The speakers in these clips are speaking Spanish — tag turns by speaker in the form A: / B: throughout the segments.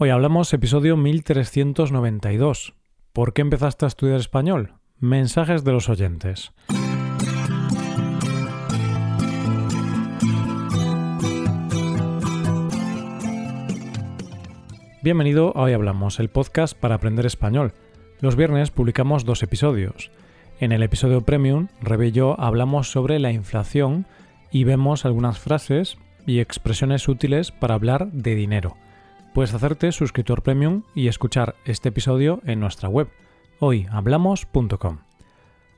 A: Hoy hablamos episodio 1392. ¿Por qué empezaste a estudiar español? Mensajes de los oyentes. Bienvenido a Hoy Hablamos, el podcast para aprender español. Los viernes publicamos dos episodios. En el episodio Premium, Rebe y yo hablamos sobre la inflación y vemos algunas frases y expresiones útiles para hablar de dinero puedes hacerte suscriptor premium y escuchar este episodio en nuestra web, hoyhablamos.com.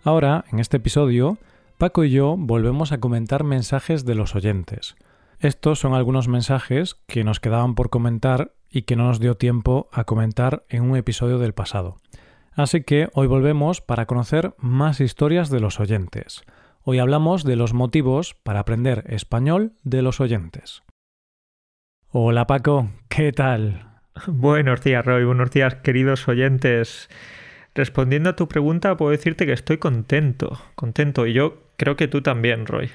A: Ahora, en este episodio, Paco y yo volvemos a comentar mensajes de los oyentes. Estos son algunos mensajes que nos quedaban por comentar y que no nos dio tiempo a comentar en un episodio del pasado. Así que hoy volvemos para conocer más historias de los oyentes. Hoy hablamos de los motivos para aprender español de los oyentes. Hola Paco, ¿qué tal?
B: Buenos días Roy, buenos días queridos oyentes. Respondiendo a tu pregunta, puedo decirte que estoy contento, contento, y yo creo que tú también, Roy.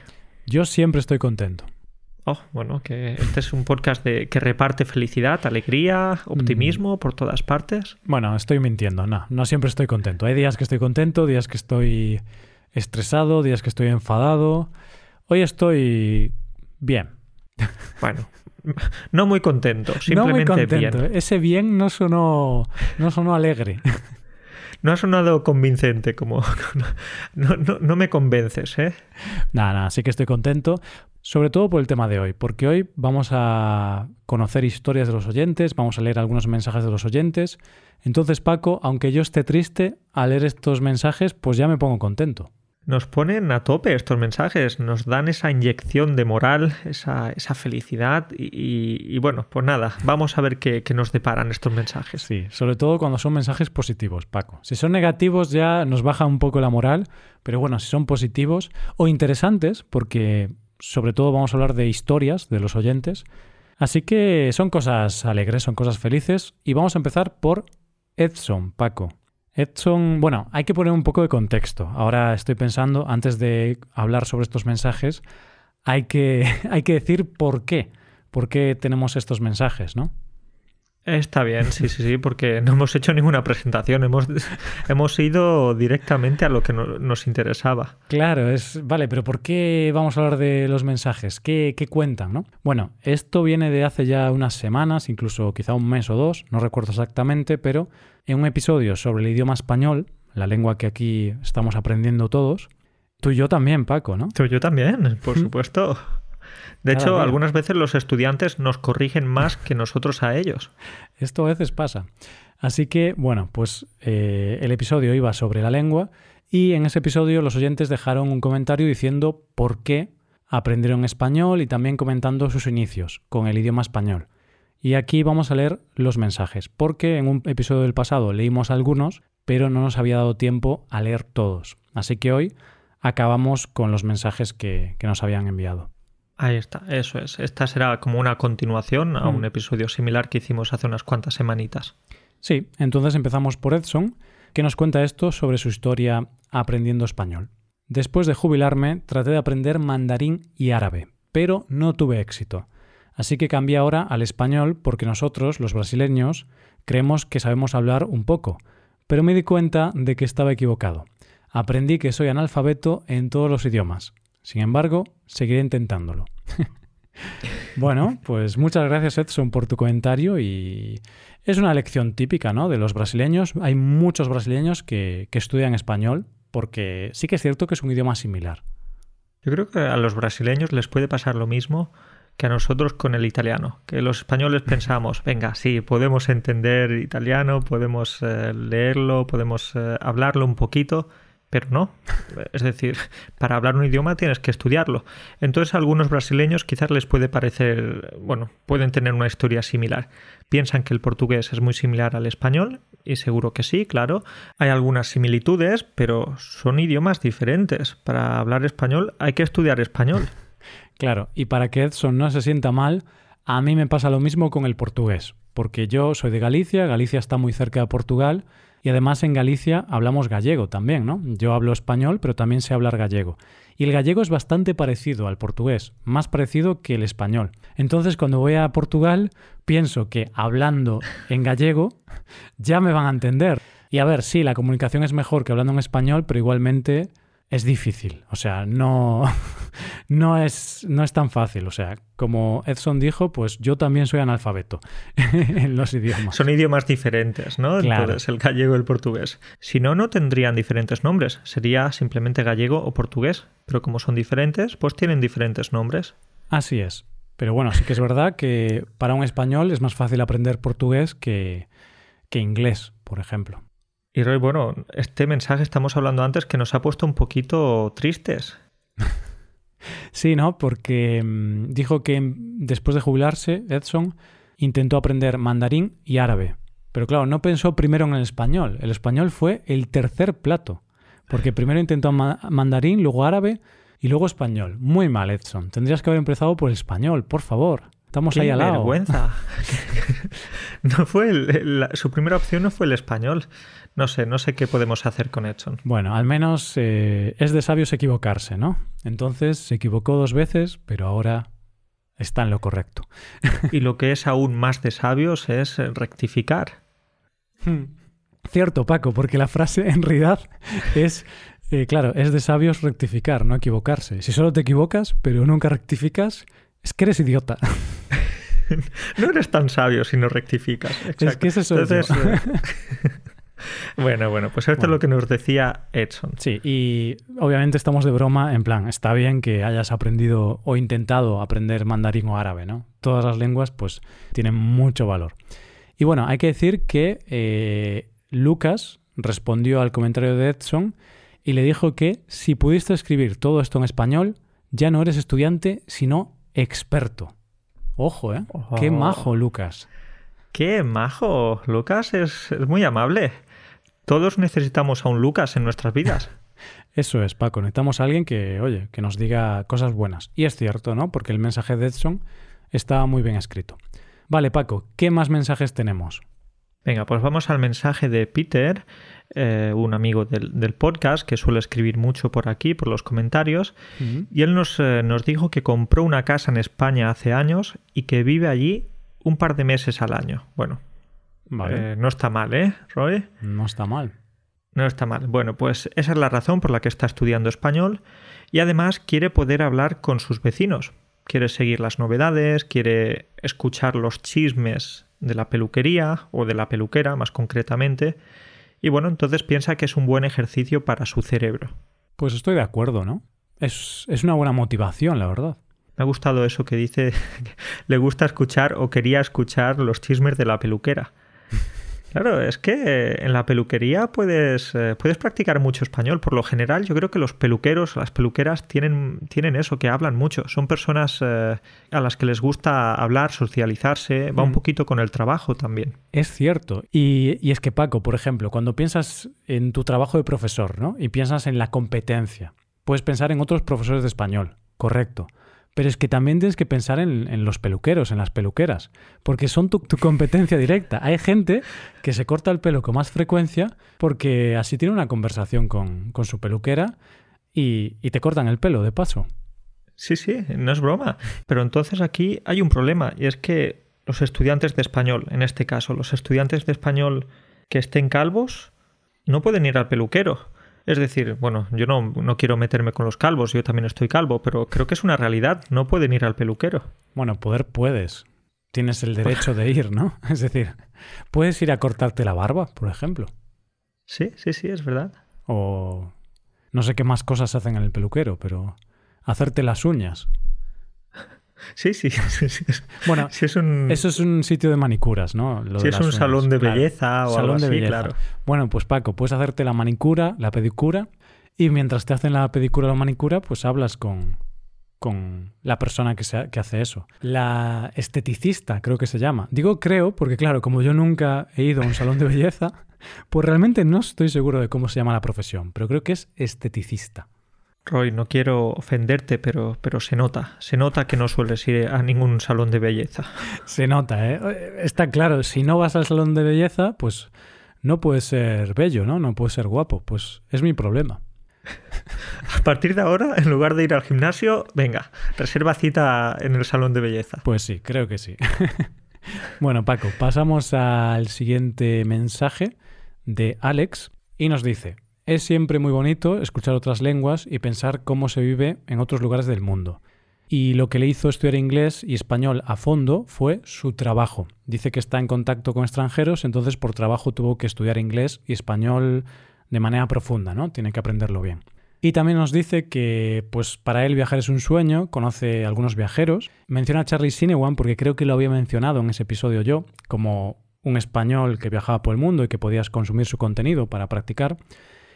A: Yo siempre estoy contento.
B: Oh, bueno, que este es un podcast de, que reparte felicidad, alegría, optimismo mm. por todas partes.
A: Bueno, estoy mintiendo, no, no siempre estoy contento. Hay días que estoy contento, días que estoy estresado, días que estoy enfadado. Hoy estoy bien.
B: Bueno, no muy contento, simplemente no muy contento. bien.
A: Ese bien no sonó, no sonó alegre.
B: No ha sonado convincente, como no, no, me convences, ¿eh?
A: Nada, nada, sí que estoy contento, sobre todo por el tema de hoy, porque hoy vamos a conocer historias de los oyentes, vamos a leer algunos mensajes de los oyentes. Entonces, Paco, aunque yo esté triste al leer estos mensajes, pues ya me pongo contento
B: nos ponen a tope estos mensajes, nos dan esa inyección de moral, esa, felicidad y, bueno, pues nada, vamos a ver qué, nos deparan estos mensajes.
A: Sí, sobre todo cuando son mensajes positivos, Paco. Si son negativos ya nos baja un poco la moral, pero bueno, si son positivos o interesantes, porque sobre todo vamos a hablar de historias de los oyentes, así que son cosas alegres, son cosas felices y vamos a empezar por Edson, Paco. Edson, bueno, hay que poner un poco de contexto. Ahora estoy pensando, antes de hablar sobre estos mensajes, hay que, hay que decir por qué. ¿Por qué tenemos estos mensajes, no?
B: Está bien, sí, sí, sí, porque no hemos hecho ninguna presentación, hemos, hemos ido directamente a lo que nos interesaba.
A: Claro, es. Vale, pero ¿por qué vamos a hablar de los mensajes? ¿Qué, ¿Qué, cuentan, no? Bueno, esto viene de hace ya unas semanas, incluso quizá un mes o dos, no recuerdo exactamente, pero en un episodio sobre el idioma español, la lengua que aquí estamos aprendiendo todos, tú y yo también, Paco, ¿no?
B: Tú y yo también, por supuesto. De hecho, algunas veces los estudiantes nos corrigen más que nosotros a ellos.
A: Esto a veces pasa. Así que, bueno, pues eh, el episodio iba sobre la lengua y en ese episodio los oyentes dejaron un comentario diciendo por qué aprendieron español y también comentando sus inicios con el idioma español. Y aquí vamos a leer los mensajes, porque en un episodio del pasado leímos algunos, pero no nos había dado tiempo a leer todos. Así que hoy acabamos con los mensajes que nos habían enviado.
B: Ahí está, eso es. Esta será como una continuación a un mm. episodio similar que hicimos hace unas cuantas semanitas.
A: Sí, entonces empezamos por Edson, que nos cuenta esto sobre su historia aprendiendo español. Después de jubilarme, traté de aprender mandarín y árabe, pero no tuve éxito. Así que cambié ahora al español porque nosotros, los brasileños, creemos que sabemos hablar un poco, pero me di cuenta de que estaba equivocado. Aprendí que soy analfabeto en todos los idiomas. Sin embargo, seguiré intentándolo. bueno, pues muchas gracias Edson por tu comentario y es una lección típica ¿no? de los brasileños. Hay muchos brasileños que, que estudian español porque sí que es cierto que es un idioma similar.
B: Yo creo que a los brasileños les puede pasar lo mismo que a nosotros con el italiano, que los españoles pensamos, venga, sí, podemos entender italiano, podemos eh, leerlo, podemos eh, hablarlo un poquito, pero no. Es decir, para hablar un idioma tienes que estudiarlo. Entonces a algunos brasileños quizás les puede parecer, bueno, pueden tener una historia similar. Piensan que el portugués es muy similar al español, y seguro que sí, claro. Hay algunas similitudes, pero son idiomas diferentes. Para hablar español hay que estudiar español.
A: Claro, y para que Edson no se sienta mal, a mí me pasa lo mismo con el portugués, porque yo soy de Galicia, Galicia está muy cerca de Portugal, Y además en Galicia hablamos gallego también, ¿no? Yo hablo español, pero también sé hablar gallego. Y el gallego es bastante parecido al portugués, más parecido que el español. Entonces cuando voy a Portugal pienso que hablando en gallego ya me van a entender. Y a ver, sí, la comunicación es mejor que hablando en español, pero igualmente es difícil. O sea, no, no, es, no es tan fácil. O sea, como Edson dijo, pues yo también soy analfabeto en los idiomas.
B: Son idiomas diferentes, ¿no?
A: Claro.
B: Entonces, el gallego y el portugués. Si no, no tendrían diferentes nombres. Sería simplemente gallego o portugués. Pero como son diferentes, pues tienen diferentes nombres.
A: Así es. Pero bueno, sí que es verdad que para un español es más fácil aprender portugués que, que inglés, por ejemplo.
B: Y Roy, bueno, este mensaje estamos hablando antes que nos ha puesto un poquito tristes.
A: Sí, ¿no? Porque mmm, dijo que mm, después de jubilarse, Edson intentó aprender mandarín y árabe. Pero claro, no pensó primero en el español. El español fue el tercer plato. Porque primero intentó ma mandarín, luego árabe y luego español. Muy mal, Edson. Tendrías que haber empezado por el español, por favor. Estamos
B: ¡Qué
A: ahí al lado.
B: vergüenza! no fue el, la, su primera opción no fue el español. No sé, no sé qué podemos hacer con Edson.
A: Bueno, al menos eh, es de sabios equivocarse, ¿no? Entonces se equivocó dos veces, pero ahora está en lo correcto.
B: y lo que es aún más de sabios es rectificar.
A: Cierto, Paco, porque la frase en realidad es, eh, claro, es de sabios rectificar, no equivocarse. Si solo te equivocas, pero nunca rectificas, es que eres idiota.
B: no eres tan sabio si no rectificas. Exacto.
A: Es que es eso.
B: Entonces, eh, bueno, bueno, pues esto bueno. es lo que nos decía Edson.
A: Sí, y obviamente estamos de broma, en plan, está bien que hayas aprendido o intentado aprender mandarín o árabe, ¿no? Todas las lenguas, pues, tienen mucho valor. Y bueno, hay que decir que eh, Lucas respondió al comentario de Edson y le dijo que si pudiste escribir todo esto en español, ya no eres estudiante, sino experto. Ojo, ¿eh? Oh. Qué majo, Lucas.
B: Qué majo. Lucas es, es muy amable. Todos necesitamos a un Lucas en nuestras vidas.
A: Eso es, Paco. Necesitamos a alguien que, oye, que nos diga cosas buenas. Y es cierto, ¿no? Porque el mensaje de Edson está muy bien escrito. Vale, Paco, ¿qué más mensajes tenemos?
B: Venga, pues vamos al mensaje de Peter, eh, un amigo del, del, podcast que suele escribir mucho por aquí, por los comentarios, uh -huh. y él nos, eh, nos dijo que compró una casa en España hace años y que vive allí un par de meses al año. Bueno,
A: vale.
B: eh, no está mal, ¿eh, Roy?
A: No está mal.
B: No está mal. Bueno, pues esa es la razón por la que está estudiando español y además quiere poder hablar con sus vecinos. Quiere seguir las novedades, quiere escuchar los chismes de la peluquería o de la peluquera más concretamente. Y bueno, entonces piensa que es un buen ejercicio para su cerebro.
A: Pues estoy de acuerdo, ¿no? Es, es una buena motivación, la verdad.
B: Me ha gustado eso que dice, le gusta escuchar o quería escuchar los chismes de la peluquera. Claro, es que en la peluquería puedes, eh, puedes practicar mucho español. Por lo general, yo creo que los peluqueros, las peluqueras tienen, tienen eso, que hablan mucho. Son personas eh, a las que les gusta hablar, socializarse, va mm. un poquito con el trabajo también.
A: Es cierto. Y, y, es que, Paco, por ejemplo, cuando piensas en tu trabajo de profesor, ¿no? Y piensas en la competencia, puedes pensar en otros profesores de español, correcto. Pero es que también tienes que pensar en, los peluqueros, en las peluqueras, porque son tu, competencia directa. Hay gente que se corta el pelo con más frecuencia porque así tiene una conversación con, su peluquera y, te cortan el pelo de paso.
B: Sí, sí, no es broma. Pero entonces aquí hay un problema y es que los estudiantes de español, en este caso, los estudiantes de español que estén calvos, no pueden ir al peluquero es decir, bueno, yo no, no, quiero meterme con los calvos, yo también estoy calvo, pero creo que es una realidad, no pueden ir al peluquero.
A: Bueno, poder puedes. Tienes el derecho de ir, ¿no? Es decir, puedes ir a cortarte la barba, por ejemplo.
B: Sí, sí, sí, es verdad.
A: O no sé qué más cosas hacen en el peluquero, pero hacerte las uñas.
B: Sí, sí, sí, sí.
A: Bueno,
B: si es un...
A: eso es un sitio de manicuras, ¿no?
B: Lo si es un salón de belleza
A: claro.
B: o
A: salón
B: algo
A: de
B: así,
A: belleza.
B: claro.
A: Bueno, pues Paco, puedes hacerte la manicura, la pedicura, y mientras te hacen la pedicura o la manicura, pues hablas con, con la persona que, se, que hace eso. La esteticista, creo que se llama. Digo creo porque, claro, como yo nunca he ido a un salón de belleza, pues realmente no estoy seguro de cómo se llama la profesión, pero creo que es esteticista.
B: Roy, no quiero ofenderte, pero, pero se nota. Se nota que no sueles ir a ningún salón de belleza.
A: Se nota, ¿eh? Está claro, si no vas al salón de belleza, pues no puedes ser bello, ¿no? No puedes ser guapo. Pues es mi problema.
B: A partir de ahora, en lugar de ir al gimnasio, venga, reserva cita en el salón de belleza.
A: Pues sí, creo que sí. bueno, Paco, pasamos al siguiente mensaje de Alex y nos dice, es siempre muy bonito escuchar otras lenguas y pensar cómo se vive en otros lugares del mundo. Y lo que le hizo estudiar inglés y español a fondo fue su trabajo. Dice que está en contacto con extranjeros, entonces por trabajo tuvo que estudiar inglés y español de manera profunda, ¿no? Tiene que aprenderlo bien. Y también nos dice que, pues para él viajar es un sueño, conoce a algunos viajeros. Menciona a Charlie Sinewan porque creo que lo había mencionado en ese episodio yo, como un español que viajaba por el mundo y que podías consumir su contenido para practicar.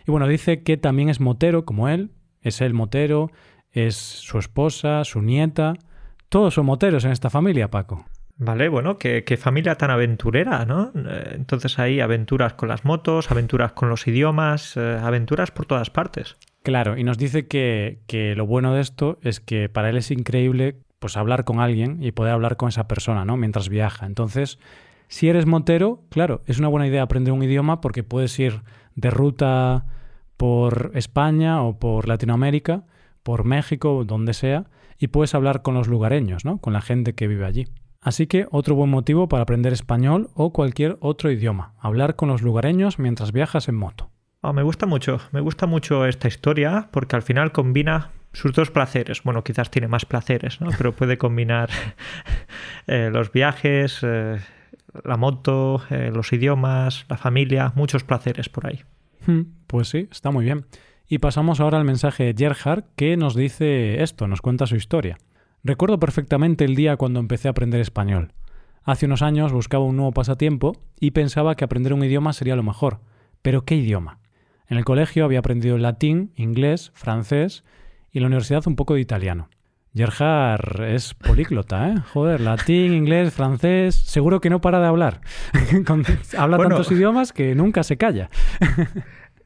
A: Y bueno, dice que también es motero como él, es él motero, es su esposa, su nieta, todos son moteros en esta familia, Paco.
B: Vale, bueno, qué, familia tan aventurera, ¿no? Eh, entonces hay aventuras con las motos, aventuras con los idiomas, eh, aventuras por todas partes.
A: Claro, y nos dice que, que, lo bueno de esto es que para él es increíble pues hablar con alguien y poder hablar con esa persona, ¿no? Mientras viaja. Entonces, si eres motero, claro, es una buena idea aprender un idioma porque puedes ir de ruta por España o por Latinoamérica, por México, donde sea, y puedes hablar con los lugareños, ¿no? Con la gente que vive allí. Así que otro buen motivo para aprender español o cualquier otro idioma, hablar con los lugareños mientras viajas en moto.
B: Ah, me gusta mucho, me gusta mucho esta historia porque al final combina sus dos placeres. Bueno, quizás tiene más placeres, ¿no? Pero puede combinar eh, los viajes, eh, la moto, eh, los idiomas, la familia, muchos placeres por ahí.
A: Hmm, pues sí, está muy bien. Y pasamos ahora al mensaje de Gerhard que nos dice esto, nos cuenta su historia. Recuerdo perfectamente el día cuando empecé a aprender español. Hace unos años buscaba un nuevo pasatiempo y pensaba que aprender un idioma sería lo mejor. Pero ¿qué idioma? En el colegio había aprendido latín, inglés, francés y en la universidad un poco de italiano. Gerhard es políglota, ¿eh? Joder, latín, inglés, francés. Seguro que no para de hablar. Habla tantos idiomas que nunca se calla.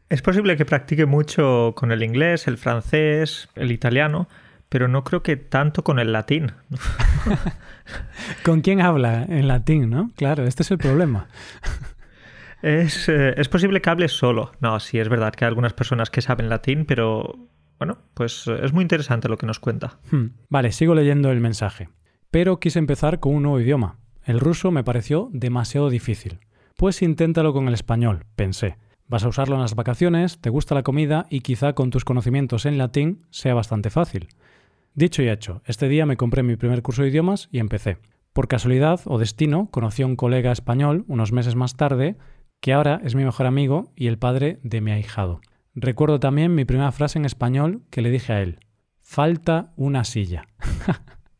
B: es posible que practique mucho con el inglés, el francés, el italiano, pero no creo que tanto con el latín.
A: ¿Con quién habla en latín, no? Claro, este es el problema.
B: Es, eh, es, posible que hable solo. No, sí, es verdad que hay algunas personas que saben latín, pero bueno, pues eh, es muy interesante lo que nos cuenta.
A: Hmm. Vale, sigo leyendo el mensaje. Pero quise empezar con un nuevo idioma. El ruso me pareció demasiado difícil. Pues inténtalo con el español, pensé. Vas a usarlo en las vacaciones, te gusta la comida y quizá con tus conocimientos en latín sea bastante fácil. Dicho y hecho, este día me compré mi primer curso de idiomas y empecé. Por casualidad o destino, conocí a un colega español unos meses más tarde, que ahora es mi mejor amigo y el padre de mi ahijado. Recuerdo también mi primera frase en español que le dije a él. Falta una silla.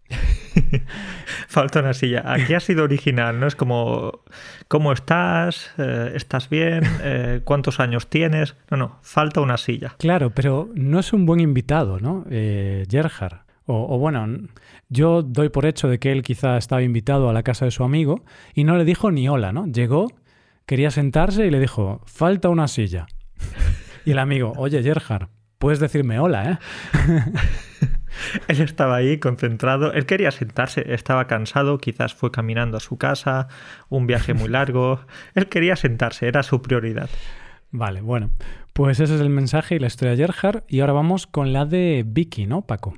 B: Falta una silla. Aquí ha sido original, ¿no? Es como, ¿cómo estás? Eh, ¿Estás bien? Eh, ¿Cuántos años tienes? No, no, falta una silla.
A: Claro, pero no es un buen invitado, ¿no? Eh, Gerhard. O, bueno, yo doy por hecho de que él quizá estaba invitado a la casa de su amigo y no le dijo ni hola, ¿no? Llegó, quería sentarse y le dijo, falta una silla. Y el amigo, oye Gerhard, puedes decirme hola, ¿eh?
B: Él estaba ahí concentrado, él quería sentarse, estaba cansado, quizás fue caminando a su casa, un viaje muy largo, él quería sentarse, era su prioridad.
A: Vale, bueno, pues ese es el mensaje y la historia de Gerhard. Y ahora vamos con la de Vicky, ¿no, Paco?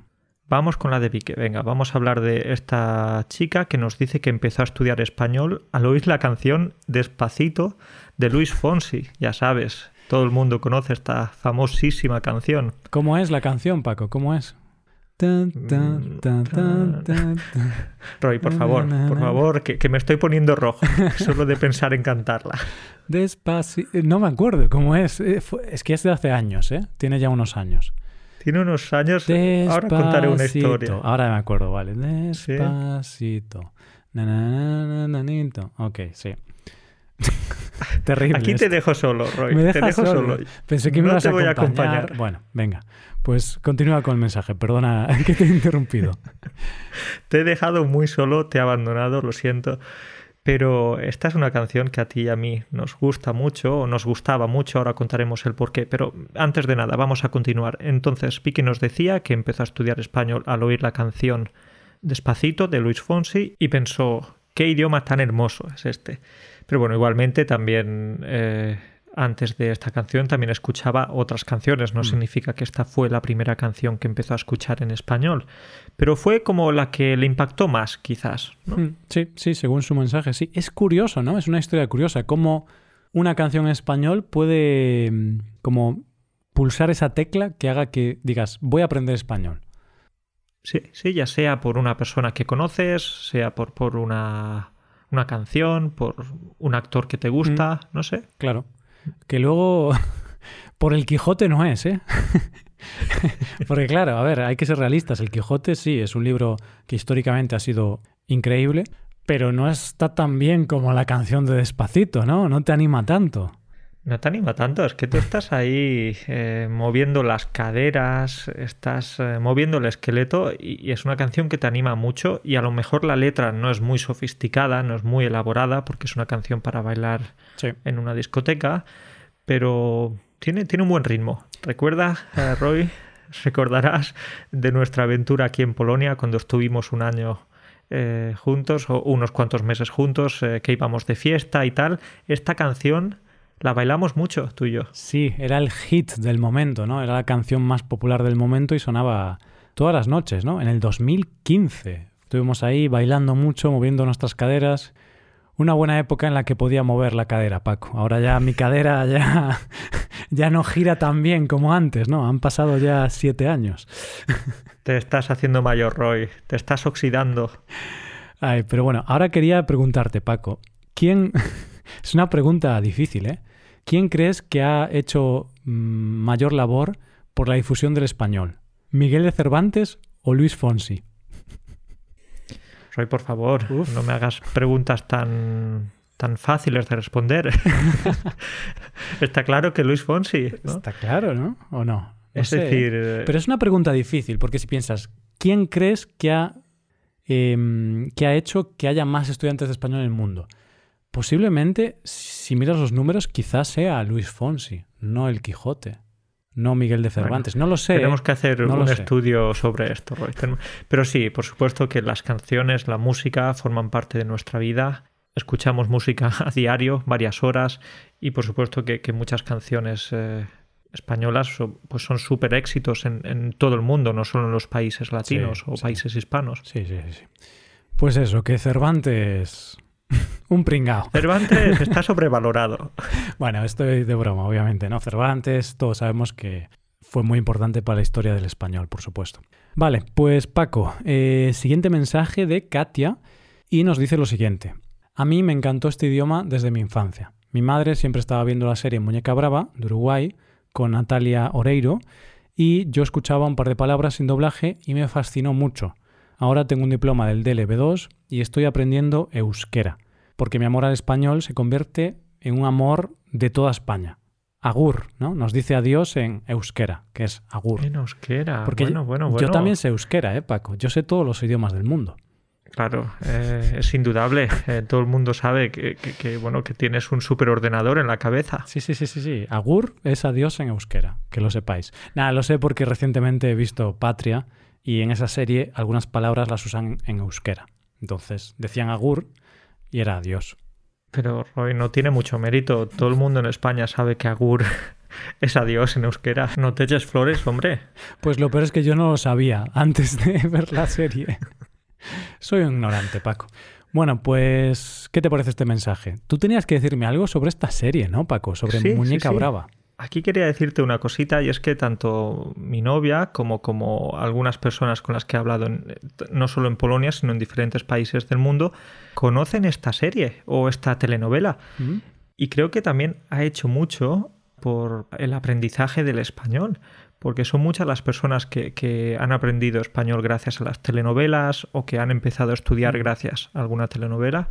B: Vamos con la de Vicky, venga, vamos a hablar de esta chica que nos dice que empezó a estudiar español al oír la canción Despacito de Luis Fonsi, ya sabes, todo el mundo conoce esta famosísima canción.
A: ¿Cómo es la canción, Paco? ¿Cómo es?
B: Roy, por favor, por favor, que, me estoy poniendo rojo solo de pensar en cantarla.
A: Despacito. No me acuerdo cómo es. Eh, es que es de hace años, ¿eh? Tiene ya unos años.
B: Tiene unos años. Ahora contaré una historia.
A: Ahora me acuerdo, vale. Despacito. Ok, sí. Terrible.
B: Aquí te dejo solo, Roy. Me te dejo solo.
A: Pensé que me ibas a, voy a acompañar. Bueno, venga. Pues continúa con el mensaje. Perdona que te he interrumpido.
B: te he dejado muy solo, te he abandonado, lo siento. Pero esta es una canción que a ti y a mí nos gusta mucho, o nos gustaba mucho, ahora contaremos el porqué. Pero antes de nada, vamos a continuar. Entonces, Vicky nos decía que empezó a estudiar español al oír la canción Despacito de Luis Fonsi y pensó, ¿qué idioma tan hermoso es este? Pero bueno, igualmente también eh, antes de esta canción también escuchaba otras canciones. No
A: Mm.
B: significa que esta fue la primera canción que empezó a escuchar en español, pero fue como la que le impactó más, quizás. ¿no?
A: Mm, Sí, sí, según su mensaje, sí. Es curioso, ¿no? Es una historia curiosa, cómo una canción en español puede mm, como pulsar esa tecla que haga que digas, voy a aprender español.
B: Sí, sí, ya sea por una persona que conoces, sea por, por una, una canción, por un actor que te gusta, no sé.
A: Claro. Que luego, por el Quijote no es, ¿eh? Porque claro, a ver, hay que ser realistas. El Quijote sí, es un libro que históricamente ha sido increíble, pero no está tan bien como la canción de Despacito, ¿no? No te anima tanto.
B: No te anima tanto, es que tú estás ahí eh, moviendo las caderas, estás eh, moviendo el esqueleto y, y es una canción que te anima mucho y a lo mejor la letra no es muy sofisticada, no es muy elaborada porque es una canción para bailar
A: Sí.
B: en una discoteca, pero tiene, tiene un buen ritmo. Recuerda, eh, Roy, recordarás de nuestra aventura aquí en Polonia cuando estuvimos un año juntos o unos cuantos meses juntos, que íbamos de fiesta y tal. Esta canción la bailamos mucho, tú y yo.
A: Sí, era el hit del momento, ¿no? Era la canción más popular del momento y sonaba todas las noches, ¿no? En el 2015. Estuvimos ahí bailando mucho, moviendo nuestras caderas. Una buena época en la que podía mover la cadera, Paco. Ahora ya mi cadera ya, ya no gira tan bien como antes, ¿no? Han pasado ya siete años.
B: Te estás haciendo mayor, Roy. Te estás oxidando.
A: Ay, pero bueno, ahora quería preguntarte, Paco, ¿quién... es una pregunta difícil, ¿eh? ¿Quién crees que ha hecho mm, mayor labor por la difusión del español? ¿Miguel de Cervantes o Luis Fonsi?
B: Roy, por favor,
A: Uf.
B: no me hagas preguntas tan, tan fáciles de responder. Está claro que Luis Fonsi, ¿no?
A: Está claro, ¿no? ¿O no? No
B: es
A: sé, ¿eh?
B: decir,
A: Pero es una pregunta difícil, porque si piensas, ¿quién crees que ha, em, que ha hecho que haya más estudiantes de español en el mundo? Posiblemente, si miras los números, quizás sea Luis Fonsi, no el Quijote, no Miguel de Cervantes. no lo sé.
B: tenemos que hacer
A: no
B: un
A: sé.
B: estudio sobre esto, Roy. Pero sí, por supuesto que las canciones, la música forman parte de nuestra vida. Escuchamos música a diario, varias horas, y por supuesto que, que muchas canciones eh, españolas son, pues son súper éxitos en, en todo el mundo, no solo en los países latinos o
A: sí.
B: países hispanos.
A: Sí, sí, sí, sí. Pues eso, que Cervantes... un pringao.
B: Cervantes está sobrevalorado.
A: Bueno, estoy de broma, obviamente, ¿no? Cervantes, todos sabemos que fue muy importante para la historia del español, por supuesto. Vale, pues Paco, eh, siguiente mensaje de Katia y nos dice lo siguiente. A mí me encantó este idioma desde mi infancia. Mi madre siempre estaba viendo la serie Muñeca Brava de Uruguay con Natalia Oreiro y yo escuchaba un par de palabras sin doblaje y me fascinó mucho. Ahora tengo un diploma del DLB2 y estoy aprendiendo euskera, porque mi amor al español se convierte en un amor de toda España. Agur, ¿no? Nos dice adiós en euskera, que es agur.
B: En euskera.
A: Porque
B: bueno,
A: yo,
B: bueno,
A: yo
B: bueno.
A: también sé euskera, ¿eh, Paco? Yo sé todos los idiomas del mundo.
B: Claro, eh, es indudable. Eh, todo el mundo sabe que, que- que, bueno, que tienes un superordenador en la cabeza.
A: Sí, sí, sí, sí, sí. Agur es adiós en euskera, que lo sepáis. Nada, lo sé porque recientemente he visto Patria y en esa serie algunas palabras las usan en euskera. Entonces decían agur y era adiós.
B: Pero Roy, no tiene mucho mérito. Todo el mundo en España sabe que Agur es adiós en euskera. No te eches flores, hombre.
A: Pues lo peor es que yo no lo sabía antes de ver la serie. Soy un ignorante, Paco. Bueno, pues, ¿qué te parece este mensaje? Tú tenías que decirme algo sobre esta serie, ¿no, Paco? Sobre
B: Sí, sí,
A: Muñeca
B: sí.
A: Brava.
B: Aquí quería decirte una cosita y es que tanto mi novia como, como algunas personas con las que he hablado, en- no solo en Polonia, sino en diferentes países del mundo, conocen esta serie o esta telenovela.
A: ¿Mm?
B: Y creo que también ha hecho mucho por el aprendizaje del español, porque son muchas las personas que, que han aprendido español gracias a las telenovelas o que han empezado a estudiar gracias a alguna telenovela.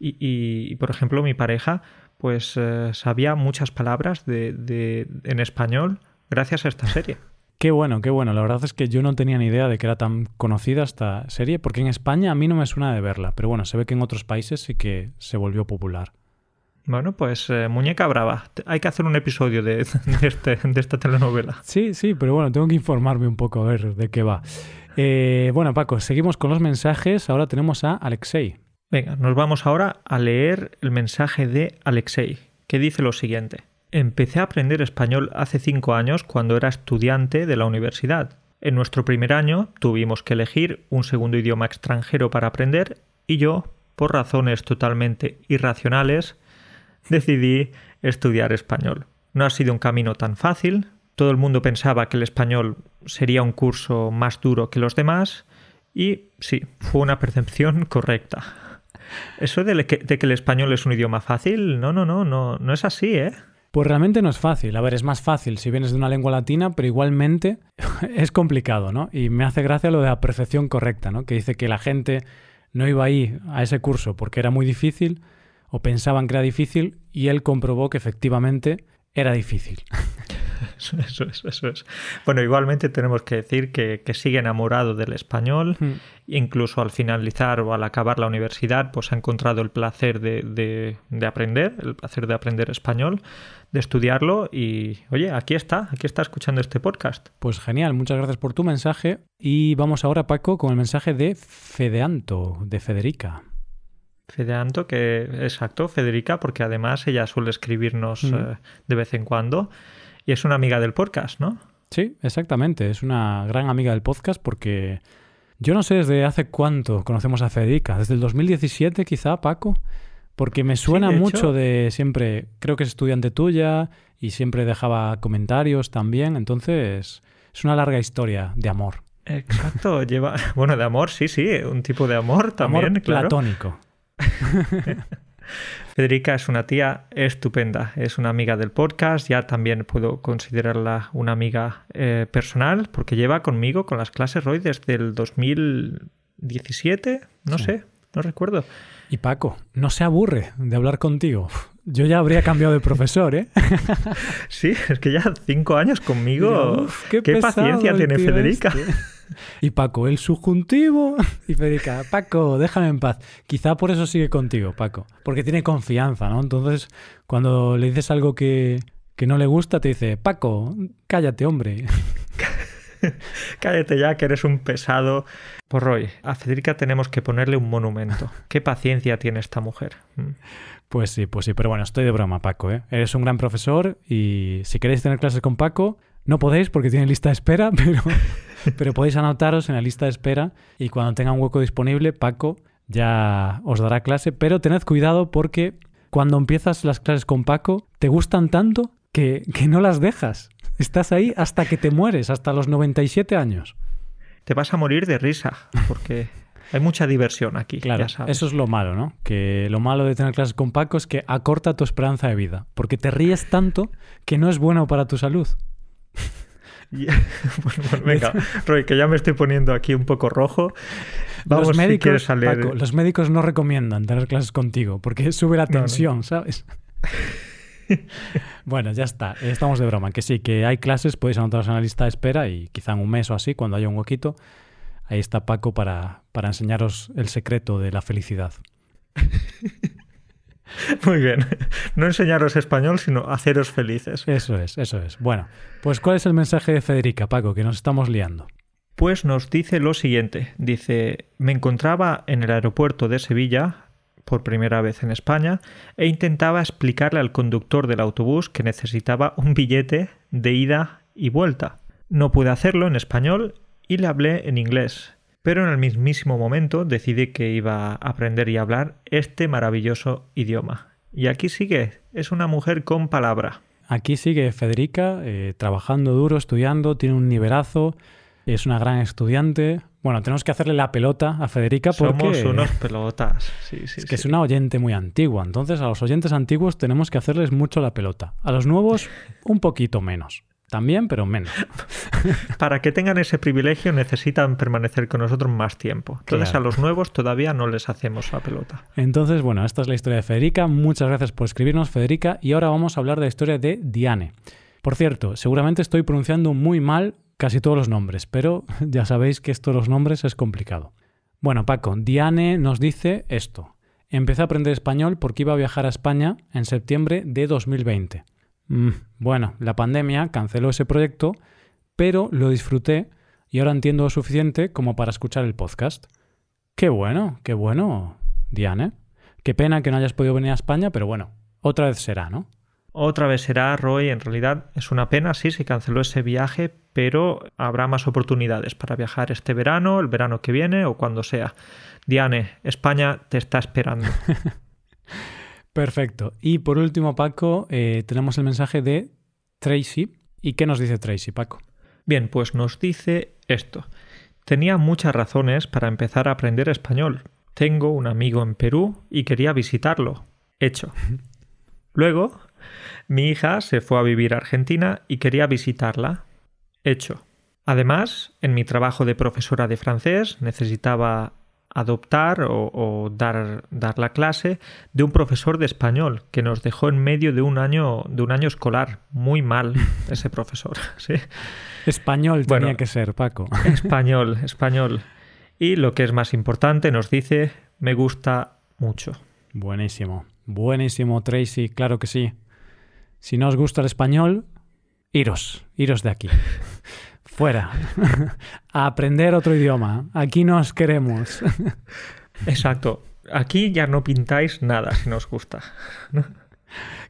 B: Y, y, y, por ejemplo, mi pareja pues eh, sabía muchas palabras de, de- en español gracias a esta serie.
A: Qué bueno, qué bueno. La verdad es que yo no tenía ni idea de que era tan conocida esta serie, porque en España a mí no me suena de verla, pero bueno, se ve que en otros países sí que se volvió popular.
B: Bueno, pues eh, Muñeca Brava. Hay que hacer un episodio de, de este, de esta telenovela.
A: Sí, sí, pero bueno, tengo que informarme un poco a ver de qué va. Eh, bueno, Paco, seguimos con los mensajes. Ahora tenemos a Alexei.
B: Venga, nos vamos ahora a leer el mensaje de Alexei, que dice lo siguiente. Empecé a aprender español hace cinco años cuando era estudiante de la universidad. En nuestro primer año tuvimos que elegir un segundo idioma extranjero para aprender y yo, por razones totalmente irracionales, decidí estudiar español. No ha sido un camino tan fácil, todo el mundo pensaba que el español sería un curso más duro que los demás y sí, fue una percepción correcta. Eso de que, de que el español es un idioma fácil, no, no, no, no, no es así, ¿eh?
A: Pues realmente no es fácil. A ver, es más fácil si vienes de una lengua latina, pero igualmente es complicado, ¿no? Y me hace gracia lo de la perfección correcta, ¿no? Que dice que la gente no iba ahí a ese curso porque era muy difícil o pensaban que era difícil y él comprobó que efectivamente era difícil.
B: Eso es, eso es. Bueno, igualmente tenemos que decir que, sigue enamorado del español. Hmm. Incluso al finalizar o al acabar la universidad, pues ha encontrado el placer de, aprender, el placer de aprender español, de estudiarlo. Y oye, aquí está, aquí está escuchando este podcast.
A: Pues genial, muchas gracias por tu mensaje. Y vamos ahora, Paco, con el mensaje de Fedeanto, de Federica.
B: Fedeanto, que exacto, Federica, porque además ella suele escribirnos hmm. eh, de vez en cuando. Y es una amiga del podcast, ¿no?
A: Sí, exactamente. Es una gran amiga del podcast porque yo no sé desde hace cuánto conocemos a Federica. Desde el 2017 quizá, Paco. Porque me suena mucho de siempre, creo que es estudiante tuya y siempre dejaba comentarios también. Entonces, es una larga historia de amor.
B: Exacto, lleva, bueno, de amor, sí, sí, un tipo de amor también,
A: amor platónico.
B: Federica es una tía estupenda, es una amiga del podcast, ya también puedo considerarla una amiga eh, personal porque lleva conmigo con las clases Roy desde el 2017, no sé, no recuerdo.
A: Y Paco, no se aburre de hablar contigo. Yo ya habría cambiado de profesor, ¿eh?
B: sí, es que ya cinco años conmigo. qué, paciencia tiene Federica. Este".
A: Y Paco, el subjuntivo. Y Federica, Paco, déjame en paz. Quizá por eso sigue contigo, Paco. Porque tiene confianza, ¿no? Entonces, cuando le dices algo que, que no le gusta, te dice, Paco, cállate, hombre.
B: Cállate ya, que eres un pesado. Por hoy, a Federica tenemos que ponerle un monumento. Qué paciencia tiene esta mujer. Mm.
A: Pues sí, pues sí, pero bueno, estoy de broma, Paco. ¿eh? Eres un gran profesor y si queréis tener clases con Paco, no podéis porque tiene lista de espera, pero, pero podéis anotaros en la lista de espera y cuando tenga un hueco disponible, Paco ya os dará clase. Pero tened cuidado porque cuando empiezas las clases con Paco, te gustan tanto que, que no las dejas. Estás ahí hasta que te mueres, hasta los 97 años.
B: Te vas a morir de risa porque hay mucha diversión aquí.
A: Claro, eso es lo malo, ¿no? Que lo malo de tener clases con Paco es que acorta tu esperanza de vida, porque te ríes tanto que no es bueno para tu salud.
B: bueno, venga, Roy, que ya me estoy poniendo aquí un poco rojo. Vamos,
A: los médicos, los médicos no recomiendan tener clases contigo porque sube la tensión, ¿sabes? bueno, ya está. Estamos de broma. Que sí, que hay clases, podéis anotaros en la lista de espera y quizá en un mes o así, cuando haya un huequito, ahí está Paco para, para enseñaros el secreto de la felicidad.
B: Muy bien. No enseñaros español, sino haceros felices.
A: Eso es, eso es. Bueno, pues ¿cuál es el mensaje de Federica, Paco, que nos estamos liando?
B: Pues nos dice lo siguiente. Dice, me encontraba en el aeropuerto de Sevilla, por primera vez en España, e intentaba explicarle al conductor del autobús que necesitaba un billete de ida y vuelta. No pude hacerlo en español y le hablé en inglés, pero en el mismísimo momento decidí que iba a aprender y hablar este maravilloso idioma. Y aquí sigue, es una mujer con palabra.
A: Aquí sigue Federica, eh, trabajando duro, estudiando, tiene un nivelazo, es una gran estudiante. Bueno, tenemos que hacerle la pelota a Federica porque...
B: Somos unos pelotas, sí, sí.
A: Es que es una oyente muy antigua, entonces a los oyentes antiguos tenemos que hacerles mucho la pelota. A los nuevos, un poquito menos. También, pero menos.
B: Para que tengan ese privilegio necesitan permanecer con nosotros más tiempo. Entonces a los nuevos todavía no les hacemos la pelota.
A: Entonces, bueno, esta es la historia de Federica. Muchas gracias por escribirnos, Federica. Y ahora vamos a hablar de la historia de Diane. Por cierto, seguramente estoy pronunciando muy mal casi todos los nombres, pero ya sabéis que esto de los nombres es complicado. Bueno, Paco, Diane nos dice esto. Empecé a aprender español porque iba a viajar a España en septiembre de 2020. Mm, bueno, la pandemia canceló ese proyecto, pero lo disfruté y ahora entiendo lo suficiente como para escuchar el podcast. Qué bueno, qué bueno. Diane. Qué pena que no hayas podido venir a España, pero bueno, otra vez será, ¿no?
B: Otra vez será, Roy. En realidad es una pena, sí, se canceló ese viaje, pero habrá más oportunidades para viajar este verano, el verano que viene o cuando sea. Diane, España te está esperando.
A: Perfecto. Y por último, Paco, eh, tenemos el mensaje de Tracy. ¿Y qué nos dice Tracy, Paco?
B: Bien, pues nos dice esto. Tenía muchas razones para empezar a aprender español. Tengo un amigo en Perú y quería visitarlo. Hecho. Luego, mi hija se fue a vivir a Argentina y quería visitarla. Hecho. Además, en mi trabajo de profesora de francés necesitaba adoptar o, dar, dar, la clase de un profesor de español que nos dejó en medio de un año, de un año escolar. Muy mal ese profesor. ¿sí?
A: Español tenía que ser, Paco.
B: Español, español. Y lo que es más importante, nos dice, me gusta mucho.
A: Buenísimo, buenísimo, Tracy, claro que sí. Si no os gusta el español, iros, iros de aquí. Fuera. A aprender otro idioma. Aquí nos queremos.
B: Exacto. Aquí ya no pintáis nada si no os gusta.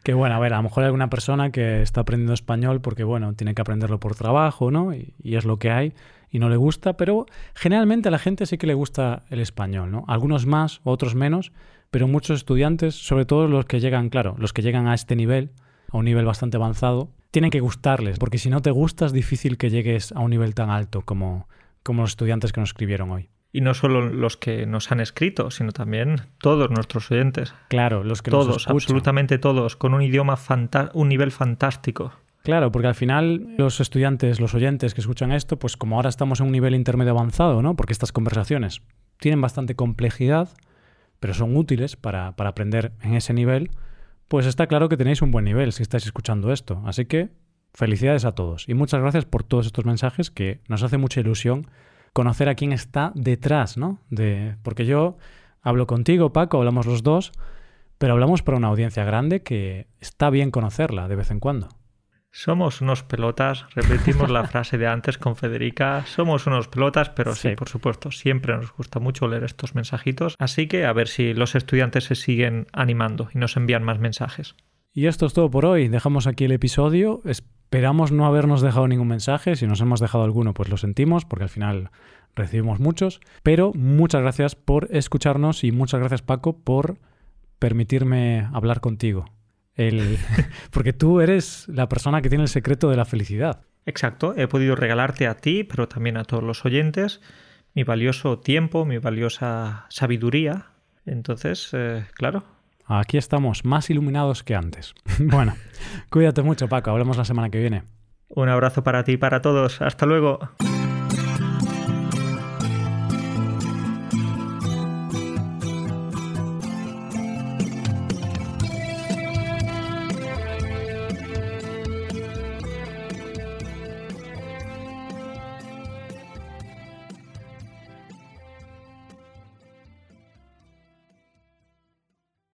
A: Que bueno, a ver, a lo mejor hay alguna persona que está aprendiendo español porque, bueno, tiene que aprenderlo por trabajo, ¿no? Y, y, es lo que hay y no le gusta, pero generalmente a la gente sí que le gusta el español, ¿no? Algunos más, otros menos, pero muchos estudiantes, sobre todo los que llegan, claro, los que llegan a este nivel, a un nivel bastante avanzado, tienen que gustarles, porque si no te gusta es difícil que llegues a un nivel tan alto como, como los estudiantes que nos escribieron hoy.
B: Y no solo los que nos han escrito, sino también todos nuestros oyentes.
A: Claro, los que
B: todos,
A: nos escuchan.
B: absolutamente todos, con un idioma un nivel fantástico.
A: Claro, porque al final los estudiantes, los oyentes que escuchan esto, pues como ahora estamos en un nivel intermedio avanzado, ¿no? Porque estas conversaciones tienen bastante complejidad, pero son útiles para, para aprender en ese nivel, pues está claro que tenéis un buen nivel si estáis escuchando esto. Así que felicidades a todos y muchas gracias por todos estos mensajes que nos hace mucha ilusión conocer a quién está detrás, ¿no? De, porque yo hablo contigo, Paco, hablamos los dos, pero hablamos para una audiencia grande que está bien conocerla de vez en cuando.
B: Somos unos pelotas, repetimos la frase de antes con Federica, somos unos pelotas, pero sí. sí. por supuesto, siempre nos gusta mucho leer estos mensajitos, así que a ver si los estudiantes se siguen animando y nos envían más mensajes.
A: Y esto es todo por hoy, dejamos aquí el episodio, esperamos no habernos dejado ningún mensaje, si nos hemos dejado alguno pues lo sentimos, porque al final recibimos muchos, pero muchas gracias por escucharnos y muchas gracias Paco por permitirme hablar contigo. El... Porque tú eres la persona que tiene el secreto de la felicidad.
B: Exacto, he podido regalarte a ti, pero también a todos los oyentes, mi valioso tiempo, mi valiosa sabiduría. Entonces, eh, claro.
A: Aquí estamos, más iluminados que antes. bueno, cuídate mucho, Paco. Hablamos la semana que viene.
B: Un abrazo para ti y para todos. Hasta luego.